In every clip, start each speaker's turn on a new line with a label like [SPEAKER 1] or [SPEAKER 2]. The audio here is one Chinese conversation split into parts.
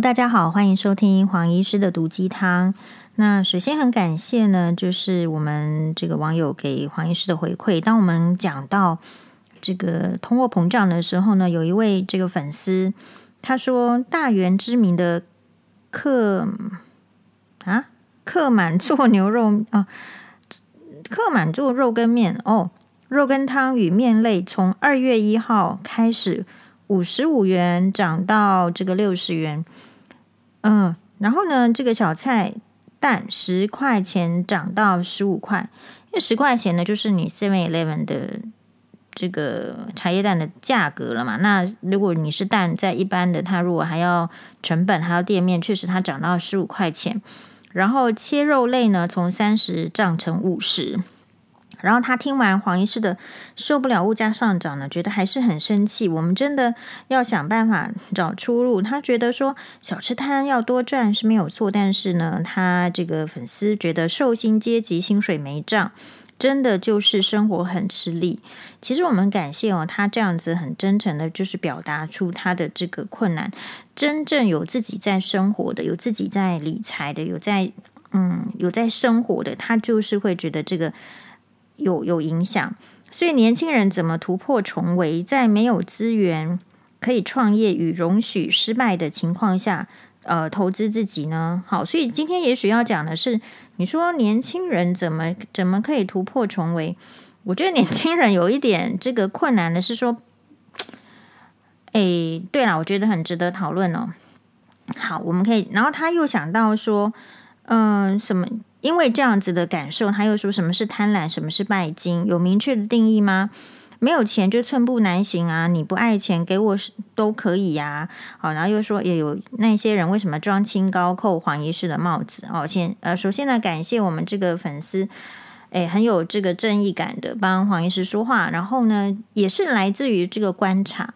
[SPEAKER 1] 大家好，欢迎收听黄医师的毒鸡汤。那首先很感谢呢，就是我们这个网友给黄医师的回馈。当我们讲到这个通货膨胀的时候呢，有一位这个粉丝他说，大元知名的客啊客满座牛肉啊，客满座肉羹面哦，肉羹汤与面类从二月一号开始。五十五元涨到这个六十元，嗯，然后呢，这个小菜蛋十块钱涨到十五块，因为十块钱呢就是你 Seven Eleven 的这个茶叶蛋的价格了嘛。那如果你是蛋在一般的，它如果还要成本还要店面，确实它涨到十五块钱。然后切肉类呢，从三十涨成五十。然后他听完黄医师的受不了物价上涨呢，觉得还是很生气。我们真的要想办法找出路。他觉得说小吃摊要多赚是没有错，但是呢，他这个粉丝觉得寿薪阶级薪水没涨，真的就是生活很吃力。其实我们感谢哦，他这样子很真诚的，就是表达出他的这个困难。真正有自己在生活的，有自己在理财的，有在嗯有在生活的，他就是会觉得这个。有有影响，所以年轻人怎么突破重围，在没有资源可以创业与容许失败的情况下，呃，投资自己呢？好，所以今天也许要讲的是，你说年轻人怎么怎么可以突破重围？我觉得年轻人有一点这个困难的是说，哎，对了，我觉得很值得讨论哦。好，我们可以，然后他又想到说，嗯、什么？因为这样子的感受，他又说什么是贪婪，什么是拜金？有明确的定义吗？没有钱就寸步难行啊！你不爱钱，给我都可以呀、好，然后又说也有那些人为什么装清高扣黄医师的帽子？哦，先呃，首先呢，感谢我们这个粉丝，诶，很有这个正义感的帮黄医师说话，然后呢，也是来自于这个观察。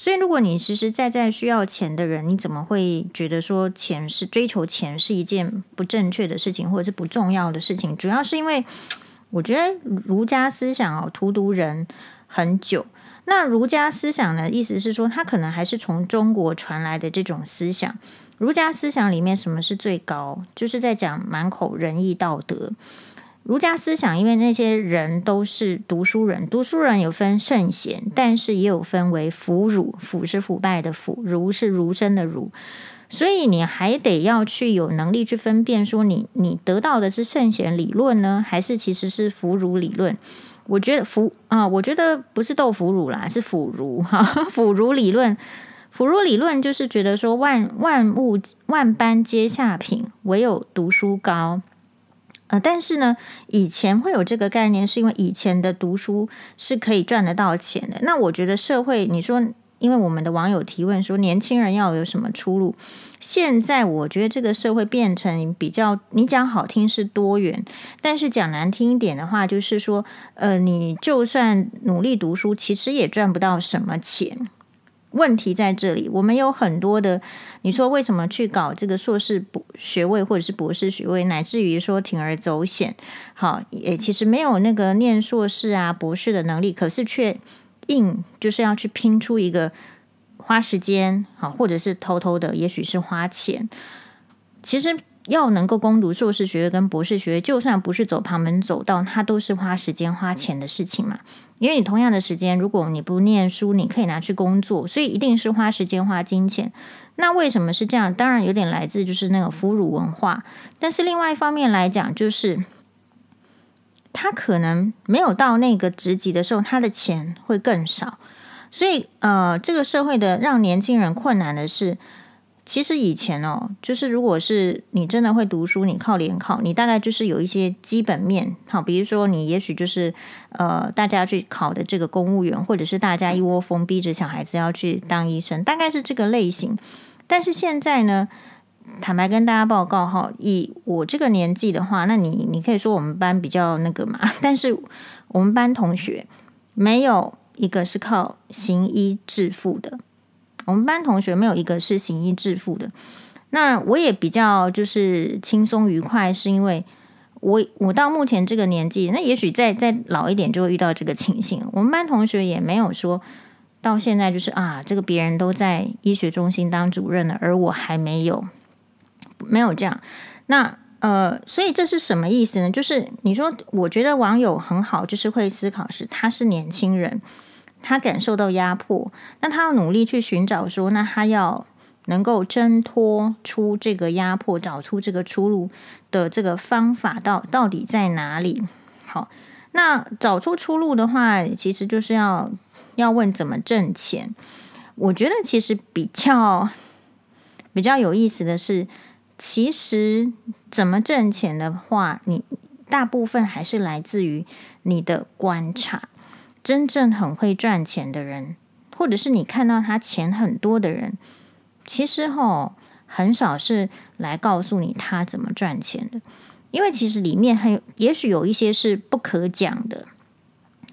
[SPEAKER 1] 所以，如果你实实在在需要钱的人，你怎么会觉得说钱是追求钱是一件不正确的事情，或者是不重要的事情？主要是因为我觉得儒家思想哦，荼毒人很久。那儒家思想呢，意思是说，它可能还是从中国传来的这种思想。儒家思想里面什么是最高？就是在讲满口仁义道德。儒家思想，因为那些人都是读书人，读书人有分圣贤，但是也有分为腐儒，腐是腐败的腐，儒是儒生的儒，所以你还得要去有能力去分辨，说你你得到的是圣贤理论呢，还是其实是腐儒理论？我觉得腐啊，我觉得不是豆腐乳啦，是腐儒哈，腐儒理论，腐儒理论就是觉得说万万物万般皆下品，唯有读书高。呃，但是呢，以前会有这个概念，是因为以前的读书是可以赚得到钱的。那我觉得社会，你说，因为我们的网友提问说，年轻人要有什么出路？现在我觉得这个社会变成比较，你讲好听是多元，但是讲难听一点的话，就是说，呃，你就算努力读书，其实也赚不到什么钱。问题在这里，我们有很多的，你说为什么去搞这个硕士博学位或者是博士学位，乃至于说铤而走险，好，也其实没有那个念硕士啊、博士的能力，可是却硬就是要去拼出一个花时间，好，或者是偷偷的，也许是花钱，其实。要能够攻读硕士学位跟博士学位，就算不是走旁门走道，它都是花时间花钱的事情嘛。因为你同样的时间，如果你不念书，你可以拿去工作，所以一定是花时间花金钱。那为什么是这样？当然有点来自就是那个腐儒文化，但是另外一方面来讲，就是他可能没有到那个职级的时候，他的钱会更少。所以呃，这个社会的让年轻人困难的是。其实以前哦，就是如果是你真的会读书，你靠联考，你大概就是有一些基本面，好，比如说你也许就是呃，大家去考的这个公务员，或者是大家一窝蜂逼着小孩子要去当医生，大概是这个类型。但是现在呢，坦白跟大家报告哈，以我这个年纪的话，那你你可以说我们班比较那个嘛，但是我们班同学没有一个是靠行医致富的。我们班同学没有一个是行医致富的，那我也比较就是轻松愉快，是因为我我到目前这个年纪，那也许再再老一点就会遇到这个情形。我们班同学也没有说到现在就是啊，这个别人都在医学中心当主任了，而我还没有，没有这样。那呃，所以这是什么意思呢？就是你说，我觉得网友很好，就是会思考是他是年轻人，他感受到压迫，那他要努力去寻找说，那他要能够挣脱出这个压迫，找出这个出路的这个方法到到底在哪里？好，那找出出路的话，其实就是要要问怎么挣钱。我觉得其实比较比较有意思的是。其实，怎么挣钱的话，你大部分还是来自于你的观察。真正很会赚钱的人，或者是你看到他钱很多的人，其实吼很少是来告诉你他怎么赚钱的，因为其实里面还有，也许有一些是不可讲的。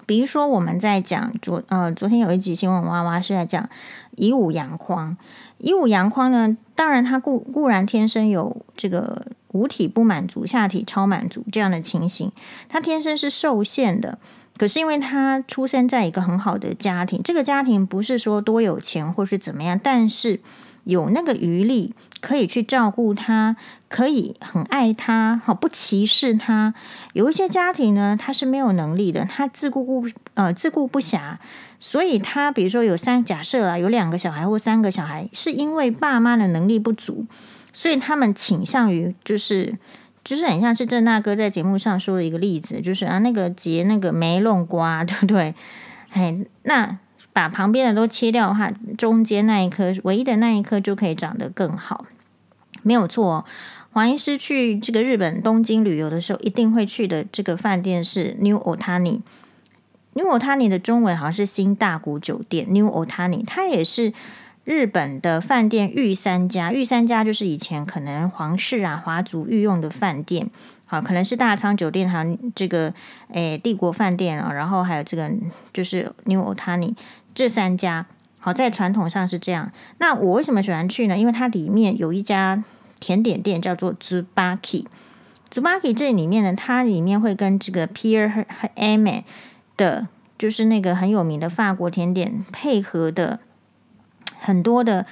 [SPEAKER 1] 比如说，我们在讲昨呃昨天有一集新闻娃娃是在讲以武扬匡。以武扬匡呢，当然他固固然天生有这个五体不满足、下体超满足这样的情形，他天生是受限的。可是因为他出生在一个很好的家庭，这个家庭不是说多有钱或是怎么样，但是。有那个余力可以去照顾他，可以很爱他，好不歧视他。有一些家庭呢，他是没有能力的，他自顾不呃自顾不暇，所以他比如说有三假设啊，有两个小孩或三个小孩，是因为爸妈的能力不足，所以他们倾向于就是就是很像是郑大哥在节目上说的一个例子，就是啊那个结那个梅弄瓜，对不对？哎，那。把旁边的都切掉的话，中间那一颗，唯一的那一颗就可以长得更好，没有错。黄医师去这个日本东京旅游的时候，一定会去的这个饭店是 New Otani。New Otani 的中文好像是新大谷酒店。New Otani 它也是日本的饭店御三家，御三家就是以前可能皇室啊、华族御用的饭店。好，可能是大仓酒店，还有这个诶帝国饭店啊，然后还有这个就是 New Otani。这三家好，在传统上是这样。那我为什么喜欢去呢？因为它里面有一家甜点店叫做 zubaki，zubaki 这里面呢，它里面会跟这个 Pierre Hermé 的，就是那个很有名的法国甜点配合的很多的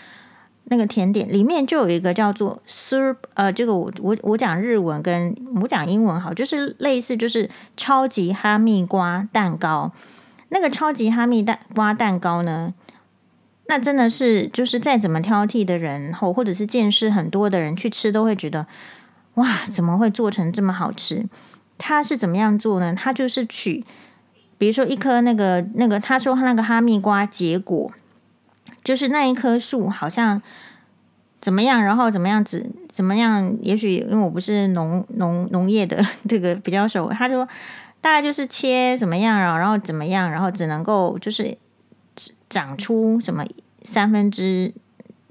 [SPEAKER 1] 那个甜点，里面就有一个叫做 Sur 呃，这个我我我讲日文跟我讲英文好，就是类似就是超级哈密瓜蛋糕。那个超级哈密蛋瓜蛋糕呢？那真的是就是再怎么挑剔的人，或或者是见识很多的人去吃，都会觉得哇，怎么会做成这么好吃？他是怎么样做呢？他就是取，比如说一颗那个那个，他说他那个哈密瓜结果，就是那一棵树好像怎么样，然后怎么样子怎么样？也许因为我不是农农农业的 这个比较熟，他说。大概就是切怎么样啊，然后怎么样，然后只能够就是长出什么三分之，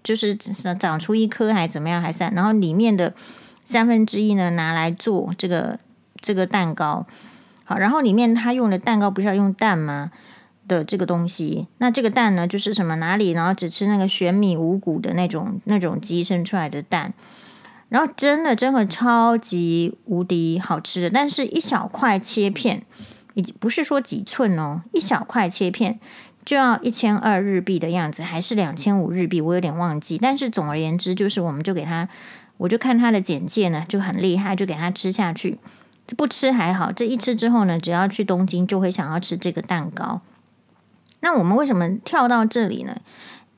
[SPEAKER 1] 就是长出一颗还怎么样还是，然后里面的三分之一呢拿来做这个这个蛋糕，好，然后里面他用的蛋糕不是要用蛋吗的这个东西，那这个蛋呢就是什么哪里，然后只吃那个玄米五谷的那种那种鸡生出来的蛋。然后真的真的超级无敌好吃的，但是一小块切片，已经不是说几寸哦，一小块切片就要一千二日币的样子，还是两千五日币，我有点忘记。但是总而言之，就是我们就给他，我就看他的简介呢，就很厉害，就给他吃下去。这不吃还好，这一吃之后呢，只要去东京就会想要吃这个蛋糕。那我们为什么跳到这里呢？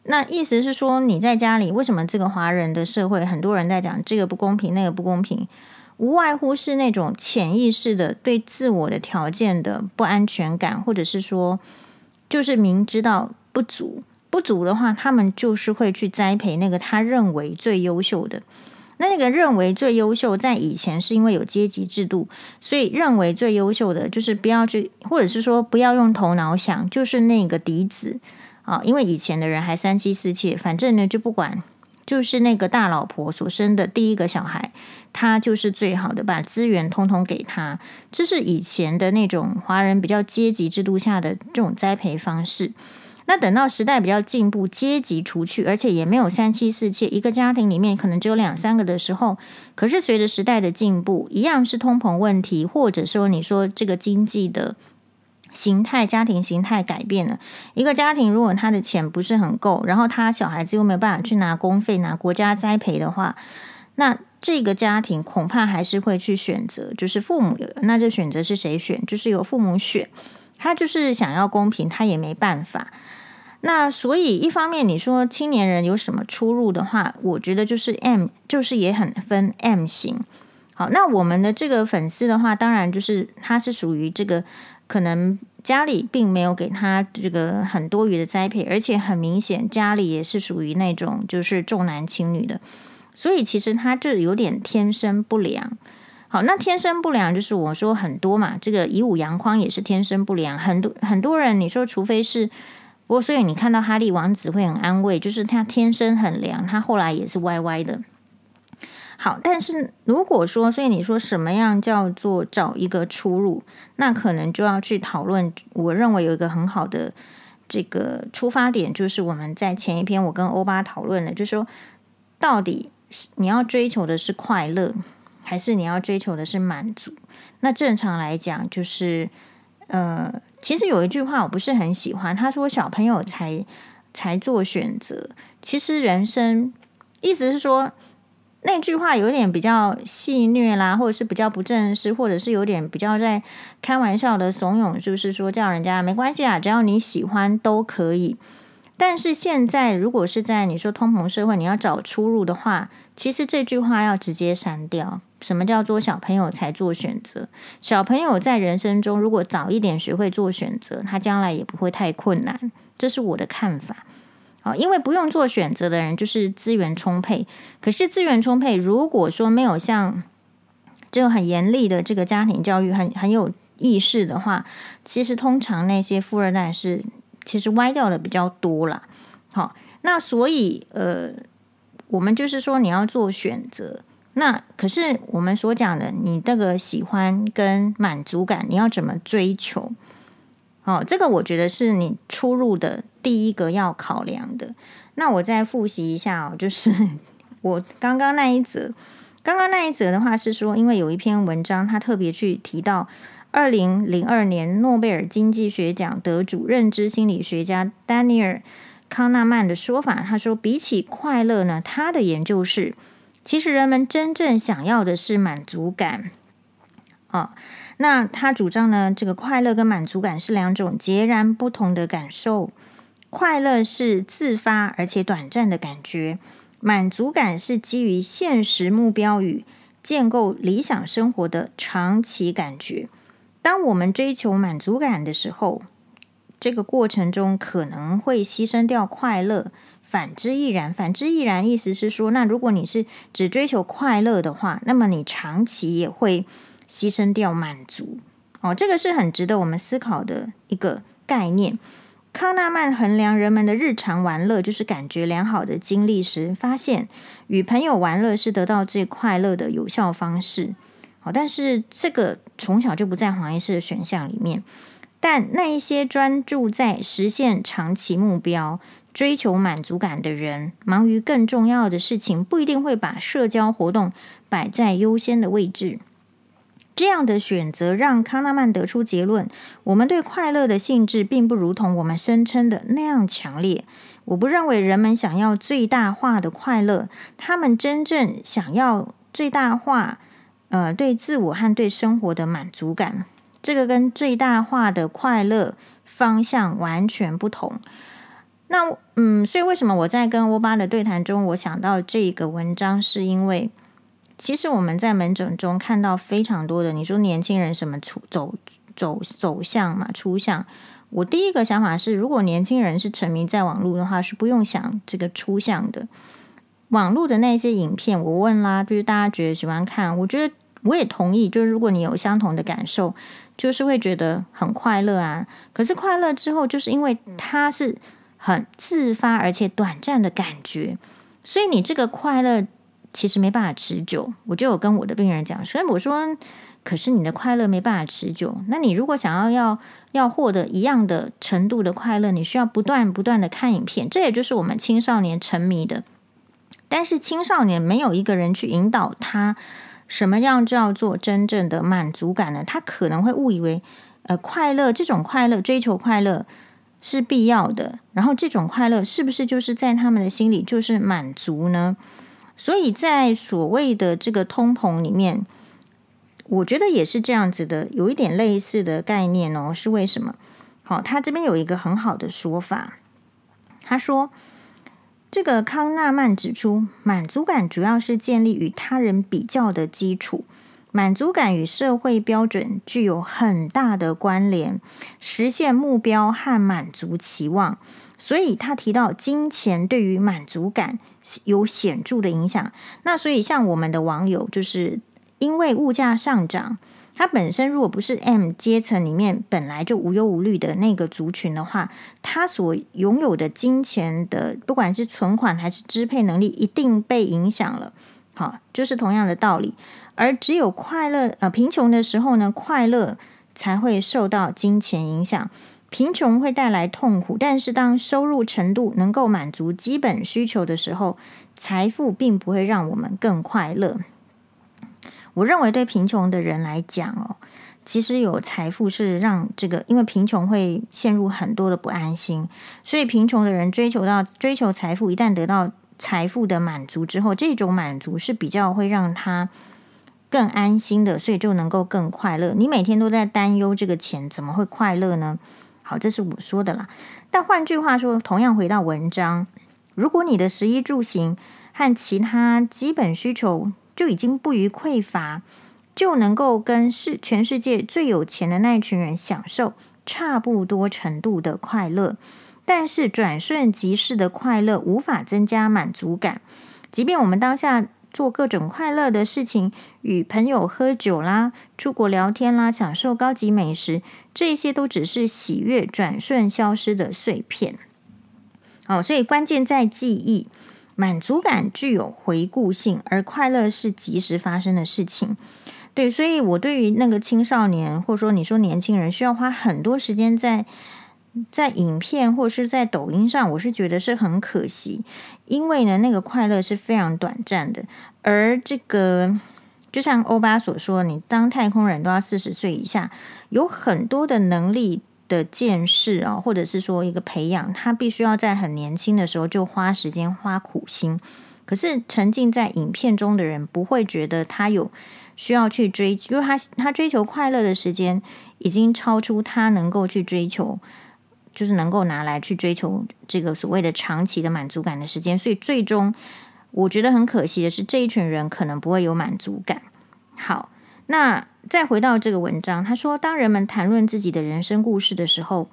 [SPEAKER 1] 那意思是说，你在家里为什么这个华人的社会很多人在讲这个不公平，那个不公平，无外乎是那种潜意识的对自我的条件的不安全感，或者是说，就是明知道不足，不足的话，他们就是会去栽培那个他认为最优秀的。那那个认为最优秀，在以前是因为有阶级制度，所以认为最优秀的就是不要去，或者是说不要用头脑想，就是那个嫡子。啊，因为以前的人还三妻四妾，反正呢就不管，就是那个大老婆所生的第一个小孩，他就是最好的，把资源通通给他。这是以前的那种华人比较阶级制度下的这种栽培方式。那等到时代比较进步，阶级除去，而且也没有三妻四妾，一个家庭里面可能只有两三个的时候，可是随着时代的进步，一样是通膨问题，或者说你说这个经济的。形态，家庭形态改变了。一个家庭如果他的钱不是很够，然后他小孩子又没有办法去拿公费、拿国家栽培的话，那这个家庭恐怕还是会去选择，就是父母有。那这选择是谁选？就是由父母选。他就是想要公平，他也没办法。那所以一方面你说青年人有什么出入的话，我觉得就是 M，就是也很分 M 型。好，那我们的这个粉丝的话，当然就是他是属于这个。可能家里并没有给他这个很多余的栽培，而且很明显家里也是属于那种就是重男轻女的，所以其实他就有点天生不良。好，那天生不良就是我说很多嘛，这个以武扬匡也是天生不良，很多很多人你说除非是，不过所以你看到哈利王子会很安慰，就是他天生很凉，他后来也是歪歪的。好，但是如果说，所以你说什么样叫做找一个出路，那可能就要去讨论。我认为有一个很好的这个出发点，就是我们在前一篇我跟欧巴讨论了，就是说到底你要追求的是快乐，还是你要追求的是满足？那正常来讲，就是呃，其实有一句话我不是很喜欢，他说小朋友才才做选择，其实人生意思是说。那句话有点比较戏谑啦，或者是比较不正式，或者是有点比较在开玩笑的怂恿，就是说叫人家没关系啊，只要你喜欢都可以。但是现在如果是在你说通膨社会，你要找出路的话，其实这句话要直接删掉。什么叫做小朋友才做选择？小朋友在人生中如果早一点学会做选择，他将来也不会太困难。这是我的看法。啊，因为不用做选择的人就是资源充沛。可是资源充沛，如果说没有像这个很严厉的这个家庭教育，很很有意识的话，其实通常那些富二代是其实歪掉的比较多啦。好，那所以呃，我们就是说你要做选择。那可是我们所讲的，你这个喜欢跟满足感，你要怎么追求？哦，这个我觉得是你出入的第一个要考量的。那我再复习一下哦，就是 我刚刚那一则，刚刚那一则的话是说，因为有一篇文章，他特别去提到二零零二年诺贝尔经济学奖得主、认知心理学家丹尼尔·康纳曼的说法。他说，比起快乐呢，他的研究是，其实人们真正想要的是满足感啊。哦那他主张呢，这个快乐跟满足感是两种截然不同的感受。快乐是自发而且短暂的感觉，满足感是基于现实目标与建构理想生活的长期感觉。当我们追求满足感的时候，这个过程中可能会牺牲掉快乐，反之亦然。反之亦然，意思是说，那如果你是只追求快乐的话，那么你长期也会。牺牲掉满足哦，这个是很值得我们思考的一个概念。康纳曼衡量人们的日常玩乐，就是感觉良好的经历时，发现与朋友玩乐是得到最快乐的有效方式。好，但是这个从小就不在黄医师的选项里面。但那一些专注在实现长期目标、追求满足感的人，忙于更重要的事情，不一定会把社交活动摆在优先的位置。这样的选择让康纳曼得出结论：我们对快乐的性质并不如同我们声称的那样强烈。我不认为人们想要最大化的快乐，他们真正想要最大化，呃，对自我和对生活的满足感。这个跟最大化的快乐方向完全不同。那，嗯，所以为什么我在跟欧巴的对谈中，我想到这个文章，是因为。其实我们在门诊中看到非常多的，你说年轻人什么出走走走向嘛出向，我第一个想法是，如果年轻人是沉迷在网络的话，是不用想这个出向的。网络的那些影片，我问啦，就是大家觉得喜欢看，我觉得我也同意，就是如果你有相同的感受，就是会觉得很快乐啊。可是快乐之后，就是因为它是很自发而且短暂的感觉，所以你这个快乐。其实没办法持久，我就有跟我的病人讲，所以我说，可是你的快乐没办法持久。那你如果想要要要获得一样的程度的快乐，你需要不断不断的看影片，这也就是我们青少年沉迷的。但是青少年没有一个人去引导他，什么样叫做真正的满足感呢？他可能会误以为呃，快乐这种快乐，追求快乐是必要的。然后这种快乐是不是就是在他们的心里就是满足呢？所以在所谓的这个通膨里面，我觉得也是这样子的，有一点类似的概念哦。是为什么？好，他这边有一个很好的说法，他说，这个康纳曼指出，满足感主要是建立与他人比较的基础。满足感与社会标准具有很大的关联，实现目标和满足期望。所以他提到金钱对于满足感有显著的影响。那所以像我们的网友，就是因为物价上涨，他本身如果不是 M 阶层里面本来就无忧无虑的那个族群的话，他所拥有的金钱的不管是存款还是支配能力，一定被影响了。好，就是同样的道理。而只有快乐，呃，贫穷的时候呢，快乐才会受到金钱影响。贫穷会带来痛苦，但是当收入程度能够满足基本需求的时候，财富并不会让我们更快乐。我认为对贫穷的人来讲哦，其实有财富是让这个，因为贫穷会陷入很多的不安心，所以贫穷的人追求到追求财富，一旦得到财富的满足之后，这种满足是比较会让他。更安心的，所以就能够更快乐。你每天都在担忧这个钱怎么会快乐呢？好，这是我说的啦。但换句话说，同样回到文章，如果你的食衣住行和其他基本需求就已经不虞匮乏，就能够跟世全世界最有钱的那一群人享受差不多程度的快乐。但是转瞬即逝的快乐无法增加满足感，即便我们当下。做各种快乐的事情，与朋友喝酒啦，出国聊天啦，享受高级美食，这些都只是喜悦转瞬消失的碎片。哦，所以关键在记忆，满足感具有回顾性，而快乐是即时发生的事情。对，所以我对于那个青少年，或者说你说年轻人，需要花很多时间在。在影片或是在抖音上，我是觉得是很可惜，因为呢，那个快乐是非常短暂的。而这个，就像欧巴所说，你当太空人都要四十岁以下，有很多的能力的见识啊，或者是说一个培养，他必须要在很年轻的时候就花时间花苦心。可是沉浸在影片中的人，不会觉得他有需要去追，因为他他追求快乐的时间已经超出他能够去追求。就是能够拿来去追求这个所谓的长期的满足感的时间，所以最终我觉得很可惜的是，这一群人可能不会有满足感。好，那再回到这个文章，他说，当人们谈论自己的人生故事的时候，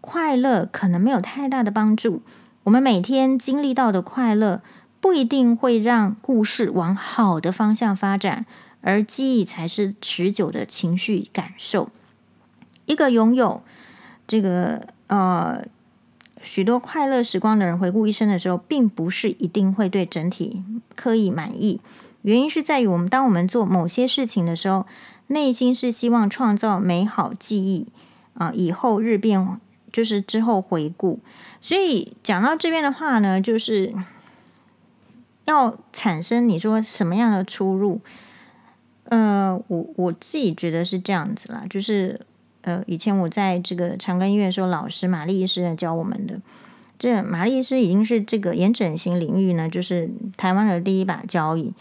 [SPEAKER 1] 快乐可能没有太大的帮助。我们每天经历到的快乐不一定会让故事往好的方向发展，而记忆才是持久的情绪感受。一个拥有这个。呃，许多快乐时光的人回顾一生的时候，并不是一定会对整体刻意满意。原因是在于我们当我们做某些事情的时候，内心是希望创造美好记忆啊，以后日变就是之后回顾。所以讲到这边的话呢，就是要产生你说什么样的出入？呃，我我自己觉得是这样子啦，就是。呃，以前我在这个长庚医院的时候，老师玛丽医师教我们的。这玛丽医师已经是这个眼整形领域呢，就是台湾的第一把交椅。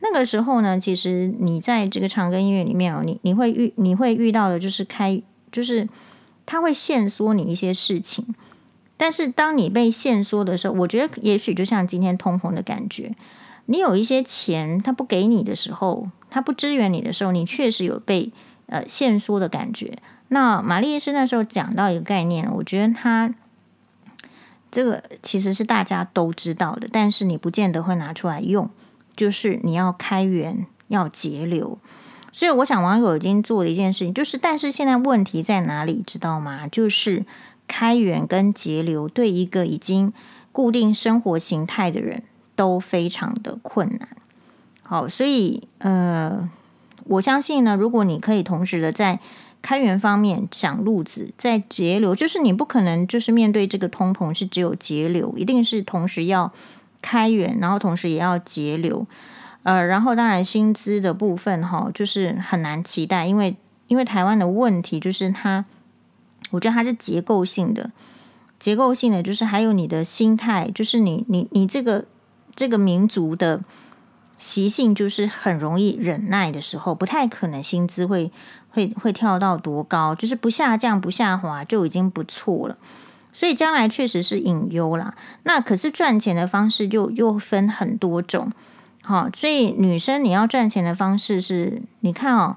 [SPEAKER 1] 那个时候呢，其实你在这个长庚医院里面哦，你你会遇你会遇到的就是开，就是他会限缩你一些事情。但是当你被限缩的时候，我觉得也许就像今天通膨的感觉，你有一些钱他不给你的时候，他不支援你的时候，你确实有被。呃，限缩的感觉。那玛丽医师那时候讲到一个概念，我觉得他这个其实是大家都知道的，但是你不见得会拿出来用。就是你要开源，要节流。所以我想网友已经做了一件事情，就是但是现在问题在哪里，知道吗？就是开源跟节流对一个已经固定生活形态的人都非常的困难。好，所以呃。我相信呢，如果你可以同时的在开源方面想路子，在节流，就是你不可能就是面对这个通膨是只有节流，一定是同时要开源，然后同时也要节流。呃，然后当然薪资的部分哈，就是很难期待，因为因为台湾的问题就是它，我觉得它是结构性的，结构性的就是还有你的心态，就是你你你这个这个民族的习性，就是很容易忍耐的时候，不太可能薪资会会会跳到多高，就是不下降不下滑就已经不错了。所以将来确实是隐忧啦。那可是赚钱的方式就又分很多种。好，所以女生你要赚钱的方式是，你看哦，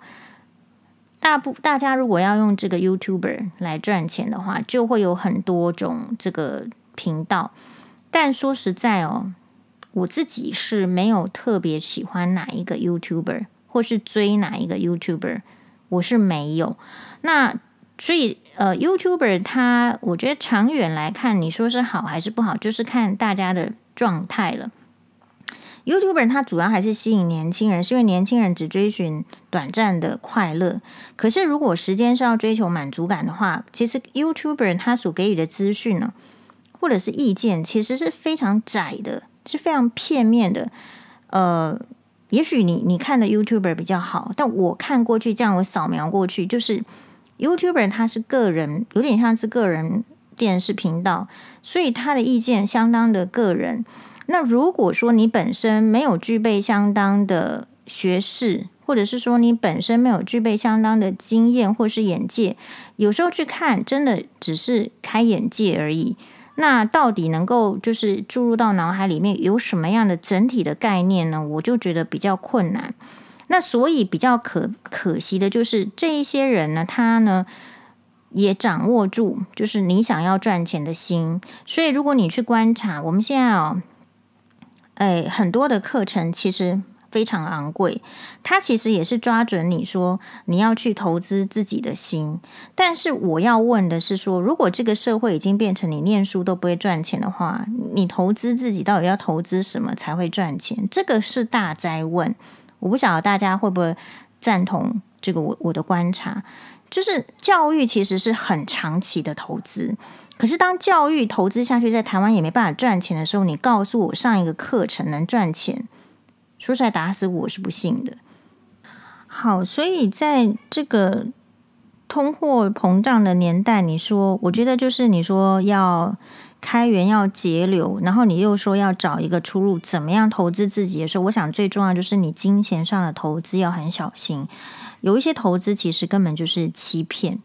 [SPEAKER 1] 大部大家如果要用这个 YouTuber 来赚钱的话，就会有很多种这个频道。但说实在哦，我自己是没有特别喜欢哪一个 YouTuber，或是追哪一个 YouTuber，我是没有。那所以呃，YouTuber 他，我觉得长远来看，你说是好还是不好，就是看大家的状态了。YouTuber 他主要还是吸引年轻人，是因为年轻人只追寻短暂的快乐。可是如果时间是要追求满足感的话，其实 YouTuber 他所给予的资讯呢，或者是意见，其实是非常窄的，是非常片面的。呃，也许你你看的 YouTuber 比较好，但我看过去，这样我扫描过去，就是 YouTuber 他是个人，有点像是个人电视频道，所以他的意见相当的个人。那如果说你本身没有具备相当的学识，或者是说你本身没有具备相当的经验或是眼界，有时候去看真的只是开眼界而已。那到底能够就是注入到脑海里面有什么样的整体的概念呢？我就觉得比较困难。那所以比较可可惜的就是这一些人呢，他呢也掌握住就是你想要赚钱的心。所以如果你去观察，我们现在哦。哎，很多的课程其实非常昂贵，他其实也是抓准你说你要去投资自己的心。但是我要问的是说，如果这个社会已经变成你念书都不会赚钱的话，你投资自己到底要投资什么才会赚钱？这个是大哉问。我不晓得大家会不会赞同这个我我的观察，就是教育其实是很长期的投资。可是，当教育投资下去，在台湾也没办法赚钱的时候，你告诉我上一个课程能赚钱，说出来打死我是不信的。好，所以在这个通货膨胀的年代，你说，我觉得就是你说要开源要节流，然后你又说要找一个出路，怎么样投资自己的时候，我想最重要就是你金钱上的投资要很小心，有一些投资其实根本就是欺骗。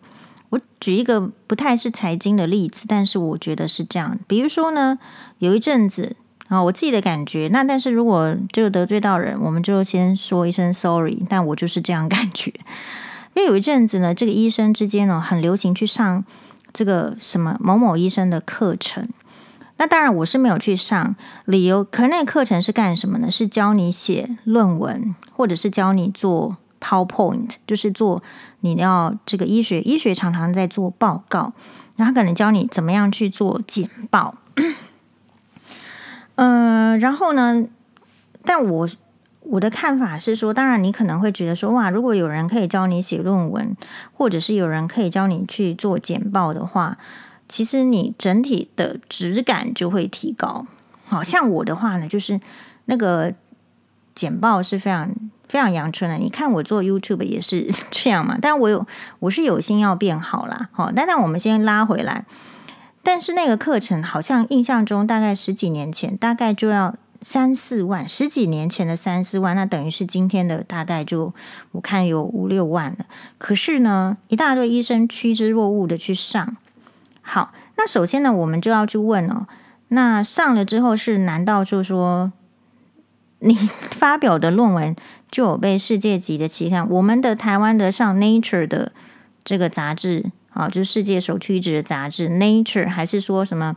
[SPEAKER 1] 我举一个不太是财经的例子，但是我觉得是这样。比如说呢，有一阵子啊，我自己的感觉，那但是如果这个得罪到人，我们就先说一声 sorry。但我就是这样感觉，因为有一阵子呢，这个医生之间呢，很流行去上这个什么某某医生的课程。那当然我是没有去上，理由可那课程是干什么呢？是教你写论文，或者是教你做。PowerPoint 就是做你要这个医学，医学常常在做报告，然后他可能教你怎么样去做简报。嗯、然后呢，但我我的看法是说，当然你可能会觉得说，哇，如果有人可以教你写论文，或者是有人可以教你去做简报的话，其实你整体的质感就会提高。好像我的话呢，就是那个简报是非常。非常阳春的，你看我做 YouTube 也是 这样嘛，但我有我是有心要变好啦，好，但但我们先拉回来，但是那个课程好像印象中大概十几年前大概就要三四万，十几年前的三四万，那等于是今天的大概就我看有五六万了。可是呢，一大堆医生趋之若鹜的去上，好，那首先呢，我们就要去问哦，那上了之后是难道就说你发表的论文？就有被世界级的期刊，我们的台湾的上 Nature 的这个杂志啊，就是世界首屈一指的杂志 Nature，还是说什么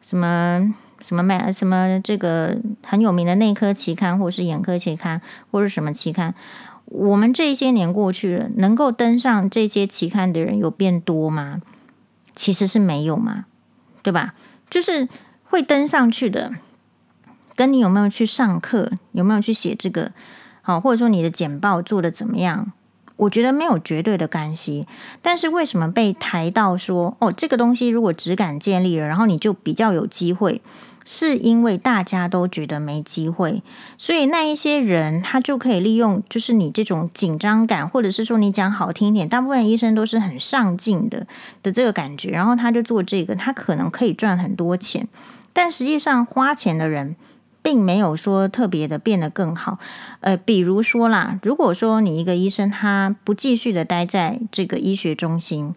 [SPEAKER 1] 什么什么卖什么这个很有名的内科期刊，或者是眼科期刊，或者什么期刊？我们这些年过去了，能够登上这些期刊的人有变多吗？其实是没有嘛，对吧？就是会登上去的，跟你有没有去上课，有没有去写这个？好，或者说你的简报做得怎么样？我觉得没有绝对的关系。但是为什么被抬到说哦，这个东西如果只敢建立了，然后你就比较有机会是因为大家都觉得没机会，所以那一些人他就可以利用，就是你这种紧张感，或者是说你讲好听一点，大部分医生都是很上进的的这个感觉，然后他就做这个，他可能可以赚很多钱，但实际上花钱的人并没有说特别的变得更好。呃，比如说啦，如果说你一个医生他不继续的待在这个医学中心。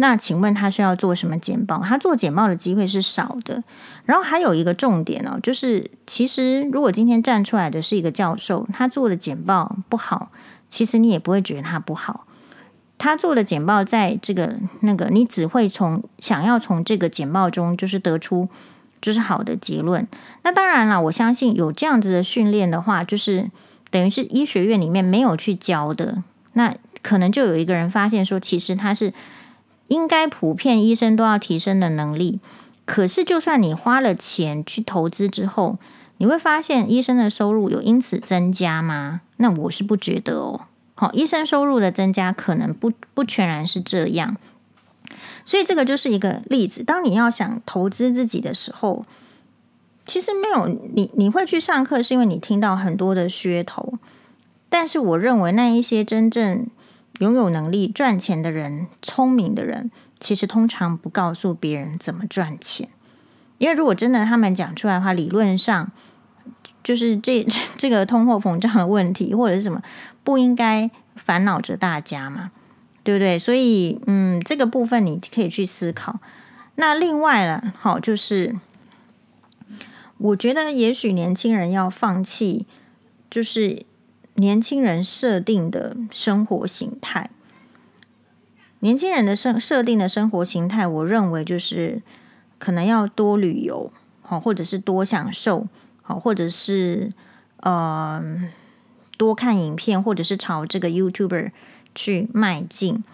[SPEAKER 1] 那请问他需要做什么简报？他做简报的机会是少的。然后还有一个重点哦，就是其实如果今天站出来的是一个教授，他做的简报不好，其实你也不会觉得他不好。他做的简报在这个那个，你只会从想要从这个简报中就是得出就是好的结论。那当然了，我相信有这样子的训练的话，就是等于是医学院里面没有去教的，那可能就有一个人发现说，其实他是。应该普遍医生都要提升的能力，可是就算你花了钱去投资之后，你会发现医生的收入有因此增加吗？那我是不觉得哦。好，医生收入的增加可能不不全然是这样，所以这个就是一个例子。当你要想投资自己的时候，其实没有你你会去上课，是因为你听到很多的噱头，但是我认为那一些真正。拥有能力赚钱的人，聪明的人，其实通常不告诉别人怎么赚钱，因为如果真的他们讲出来的话，理论上就是这 这个通货膨胀的问题或者是什么，不应该烦恼着大家嘛，对不对？所以，嗯，这个部分你可以去思考。那另外了，好，就是我觉得也许年轻人要放弃，就是。年轻人设定的生活形态，年轻人的生设定的生活形态，我认为就是可能要多旅游，好，或者是多享受，好，或者是呃多看影片，或者是朝这个 YouTuber 去迈进。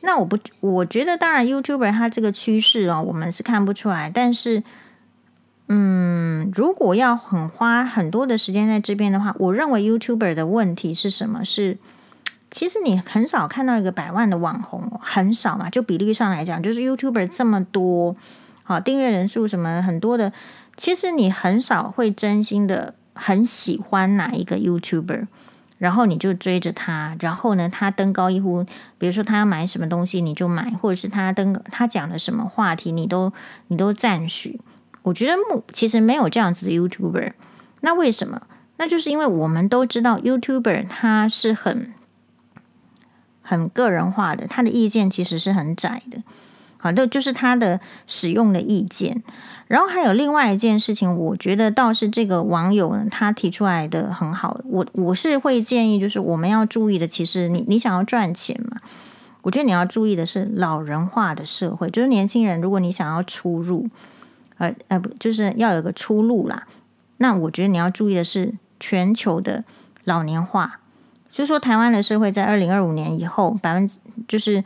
[SPEAKER 1] 那我不，我觉得当然 YouTuber 它这个趋势哦，我们是看不出来，但是。嗯，如果要很花很多的时间在这边的话，我认为 YouTuber 的问题是什么？是其实你很少看到一个百万的网红，很少嘛。就比例上来讲，就是 YouTuber 这么多，好，订阅人数什么很多的，其实你很少会真心的很喜欢哪一个 YouTuber，然后你就追着他，然后呢，他登高一呼，比如说他要买什么东西你就买，或者是他登他讲的什么话题你都你都赞许。我觉得目其实没有这样子的 YouTuber，那为什么？那就是因为我们都知道 YouTuber 他是很很个人化的，他的意见其实是很窄的，好，这就是他的使用的意见。然后还有另外一件事情，我觉得倒是这个网友呢，他提出来的很好，我我是会建议，就是我们要注意的，其实你你想要赚钱嘛，我觉得你要注意的是老人化的社会，就是年轻人，如果你想要出入。呃呃不，就是要有个出路啦。那我觉得你要注意的是全球的老年化，就是说台湾的社会在二零二五年以后，百分之就是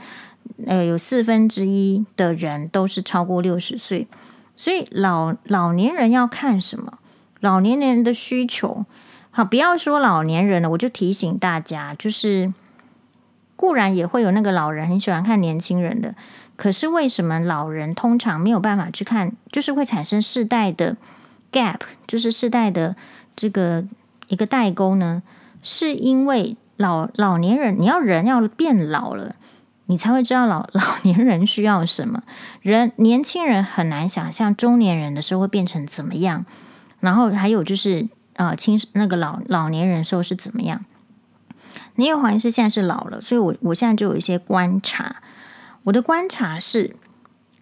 [SPEAKER 1] 呃有四分之一的人都是超过六十岁，所以老老年人要看什么？老年人的需求，好，不要说老年人了，我就提醒大家，就是固然也会有那个老人很喜欢看年轻人的。可是为什么老人通常没有办法去看，就是会产生世代的 gap，就是世代的这个一个代沟呢？是因为老老年人，你要人要变老了，你才会知道老 老年人需要什么。人年轻人很难想象中年人的时候会变成怎么样，然后还有就是呃，青那个老老年人时候是怎么样？你也怀疑是现在是老了，所以我我现在就有一些观察。我的观察是，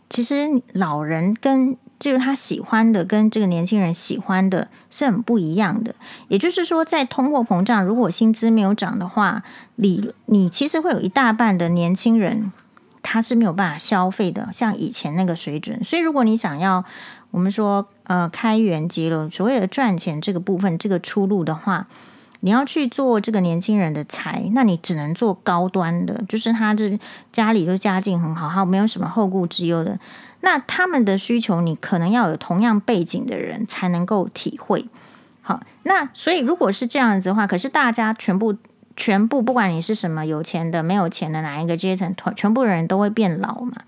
[SPEAKER 1] 其实老人跟就是他喜欢的，跟这个年轻人喜欢的是很不一样的。也就是说，在通货膨胀，如果薪资没有涨的话，你你其实会有一大半的年轻人他是没有办法消费的，像以前那个水准。所以，如果你想要我们说呃开源节流，所谓的赚钱这个部分，这个出路的话。你要去做这个年轻人的财，那你只能做高端的，就是他这家里都家境很好，他没有什么后顾之忧的。那他们的需求，你可能要有同样背景的人才能够体会。好，那所以如果是这样子的话，可是大家全部全部，不管你是什么有钱的、没有钱的哪一个阶层，全部人都会变老嘛。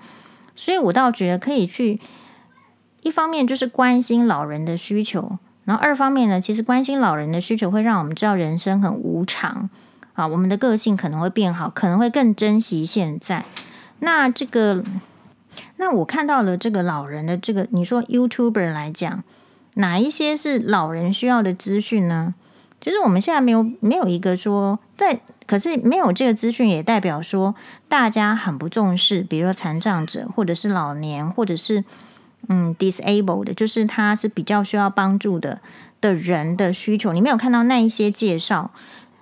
[SPEAKER 1] 所以我倒觉得可以去。一方面就是关心老人的需求，然后二方面呢，其实关心老人的需求会让我们知道人生很无常啊，我们的个性可能会变好，可能会更珍惜现在。那这个，那我看到了这个老人的这个，你说 YouTuber 来讲，哪一些是老人需要的资讯呢？其实我们现在没有没有一个说在。可是没有这个资讯，也代表说大家很不重视，比如说残障者，或者是老年，或者是嗯 disabled 的，就是他是比较需要帮助的的人的需求。你没有看到那一些介绍。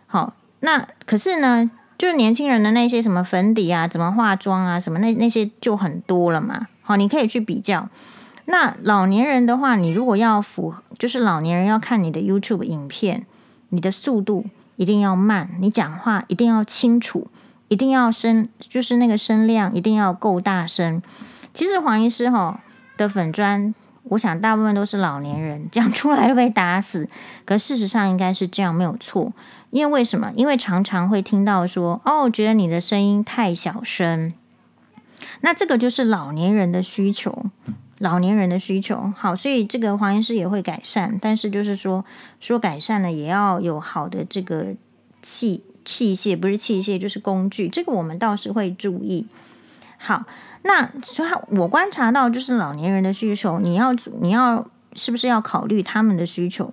[SPEAKER 1] 好，那可是呢，就是年轻人的那些什么粉底啊，怎么化妆啊，什么那那些就很多了嘛。好，你可以去比较。那老年人的话，你如果要符合，就是老年人要看你的 YouTube 影片，你的速度。一定要慢，你讲话一定要清楚，一定要声，就是那个声量一定要够大声。其实黄医师哈的粉砖，我想大部分都是老年人讲出来都被打死，可事实上应该是这样没有错。因为为什么？因为常常会听到说，哦，觉得你的声音太小声，那这个就是老年人的需求。老年人的需求好，所以这个黄医师也会改善，但是就是说说改善了，也要有好的这个器器械，不是器械就是工具，这个我们倒是会注意。好，那所以我观察到就是老年人的需求，你要你要是不是要考虑他们的需求？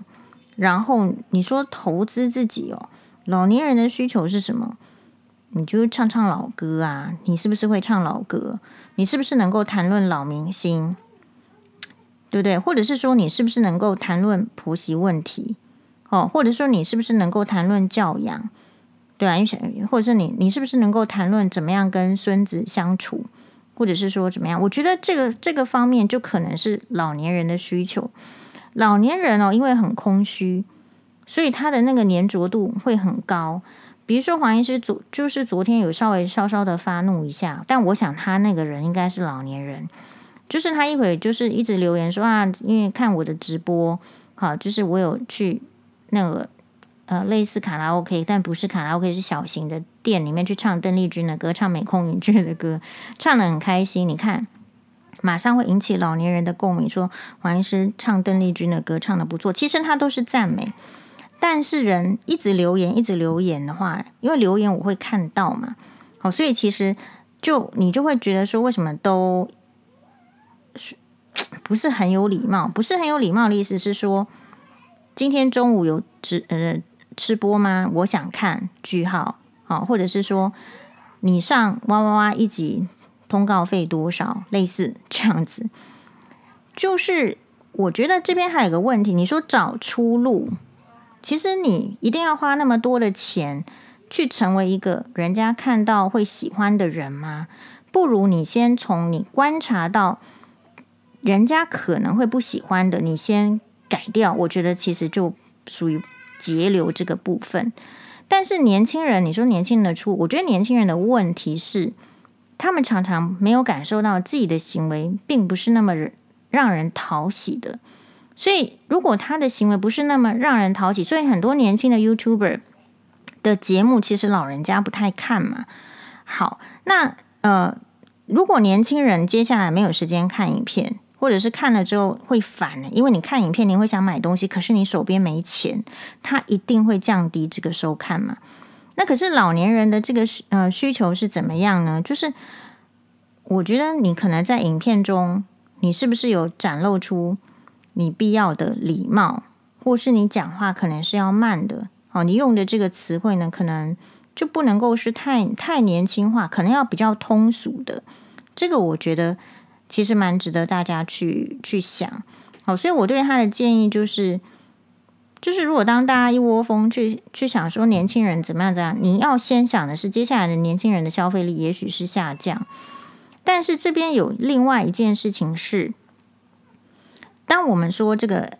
[SPEAKER 1] 然后你说投资自己哦，老年人的需求是什么？你就唱唱老歌啊，你是不是会唱老歌？你是不是能够谈论老明星？对不对？或者是说，你是不是能够谈论婆媳问题？哦，或者说，你是不是能够谈论教养？对啊，或者是你，你是不是能够谈论怎么样跟孙子相处？或者是说怎么样？我觉得这个这个方面就可能是老年人的需求。老年人哦，因为很空虚，所以他的那个粘着度会很高。比如说黄医师昨就是昨天有稍微稍稍的发怒一下，但我想他那个人应该是老年人。就是他一会就是一直留言说啊，因为看我的直播，好，就是我有去那个呃类似卡拉 OK，但不是卡拉 OK，是小型的店里面去唱邓丽君的歌，唱美空云雀的歌，唱的很开心。你看，马上会引起老年人的共鸣，说黄医师唱邓丽君的歌唱的不错。其实他都是赞美，但是人一直留言一直留言的话，因为留言我会看到嘛，好，所以其实就你就会觉得说，为什么都。是不是很有礼貌？不是很有礼貌的意思是说，今天中午有直呃吃播吗？我想看句号啊，或者是说你上哇哇哇一集通告费多少？类似这样子，就是我觉得这边还有个问题，你说找出路，其实你一定要花那么多的钱去成为一个人家看到会喜欢的人吗？不如你先从你观察到。人家可能会不喜欢的，你先改掉。我觉得其实就属于节流这个部分。但是年轻人，你说年轻人的出，我觉得年轻人的问题是，他们常常没有感受到自己的行为并不是那么让人讨喜的。所以，如果他的行为不是那么让人讨喜，所以很多年轻的 YouTuber 的节目其实老人家不太看嘛。好，那呃，如果年轻人接下来没有时间看影片，或者是看了之后会烦，因为你看影片你会想买东西，可是你手边没钱，它一定会降低这个收看嘛。那可是老年人的这个呃需求是怎么样呢？就是我觉得你可能在影片中，你是不是有展露出你必要的礼貌，或是你讲话可能是要慢的哦，你用的这个词汇呢，可能就不能够是太太年轻化，可能要比较通俗的。这个我觉得。其实蛮值得大家去去想，好，所以我对他的建议就是，就是如果当大家一窝蜂去去想说年轻人怎么样怎样，你要先想的是接下来的年轻人的消费力也许是下降，但是这边有另外一件事情是，当我们说这个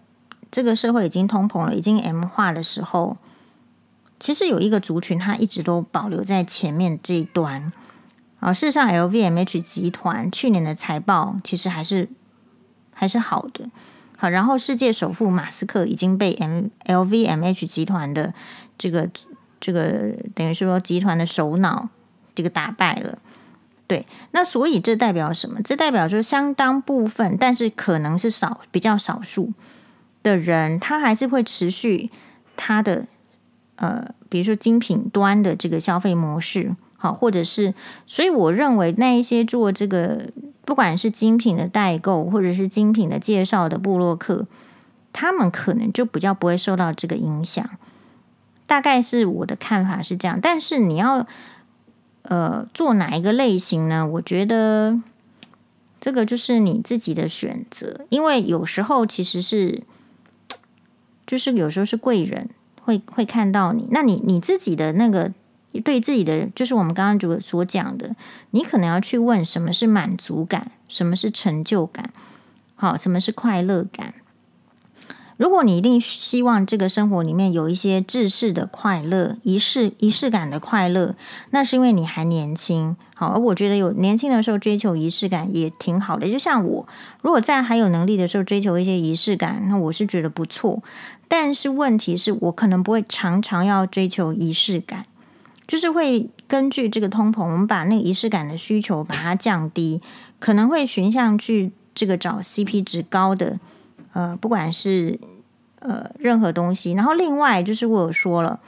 [SPEAKER 1] 这个社会已经通膨了，已经 M 化的时候，其实有一个族群它一直都保留在前面这一端。啊，事实上，LVMH 集团去年的财报其实还是还是好的。好，然后世界首富马斯克已经被 M LVMH 集团的这个这个等于是说集团的首脑这个打败了。对，那所以这代表什么？这代表说相当部分，但是可能是少比较少数的人，他还是会持续他的呃，比如说精品端的这个消费模式，好，或者是，所以我认为那一些做这个不管是精品的代购或者是精品的介绍的部落客，他们可能就比较不会受到这个影响。大概是我的看法是这样，但是你要。呃，做哪一个类型呢？我觉得这个就是你自己的选择，因为有时候其实是，就是有时候是贵人会会看到你，那你你自己的那个对自己的，就是我们刚刚所所讲的，你可能要去问什么是满足感，什么是成就感，好，什么是快乐感。如果你一定希望这个生活里面有一些制式的快乐、仪式仪式感的快乐，那是因为你还年轻。好，而我觉得有年轻的时候追求仪式感也挺好的。就像我，如果在还有能力的时候追求一些仪式感，那我是觉得不错。但是问题是我可能不会常常要追求仪式感，就是会根据这个通膨，我们把那个仪式感的需求把它降低，可能会寻向去这个找 CP 值高的。呃，不管是呃任何东西，然后另外就是我有说了，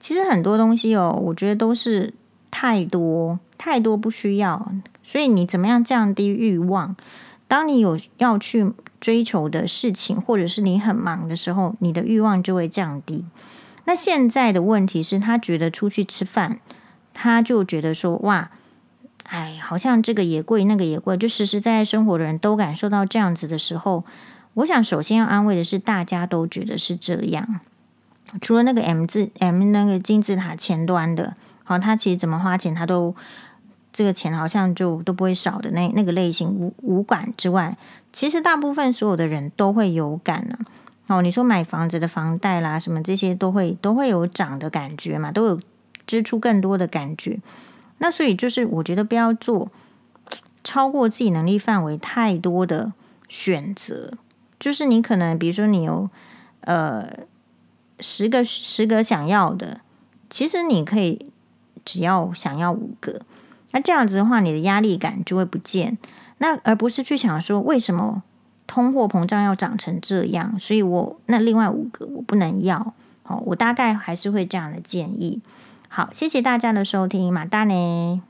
[SPEAKER 1] 其实很多东西哦，我觉得都是太多太多不需要，所以你怎么样降低欲望？当你有要去追求的事情，或者是你很忙的时候，你的欲望就会降低。那现在的问题是他觉得出去吃饭，他就觉得说哇，哎，好像这个也贵，那个也贵，就实实在在生活的人都感受到这样子的时候。我想首先要安慰的是，大家都觉得是这样。除了那个 M 字 M 那个金字塔前端的，好，他其实怎么花钱，他都这个钱好像就都不会少的那那个类型无无感之外，其实大部分所有的人都会有感呢。哦，你说买房子的房贷啦，什么这些都会都会有涨的感觉嘛，都有支出更多的感觉。那所以就是我觉得不要做超过自己能力范围太多的选择。就是你可能，比如说你有呃十个十个想要的，其实你可以只要想要五个，那这样子的话，你的压力感就会不见。那而不是去想说为什么通货膨胀要涨成这样，所以我那另外五个我不能要。好，我大概还是会这样的建议。好，谢谢大家的收听，马大呢。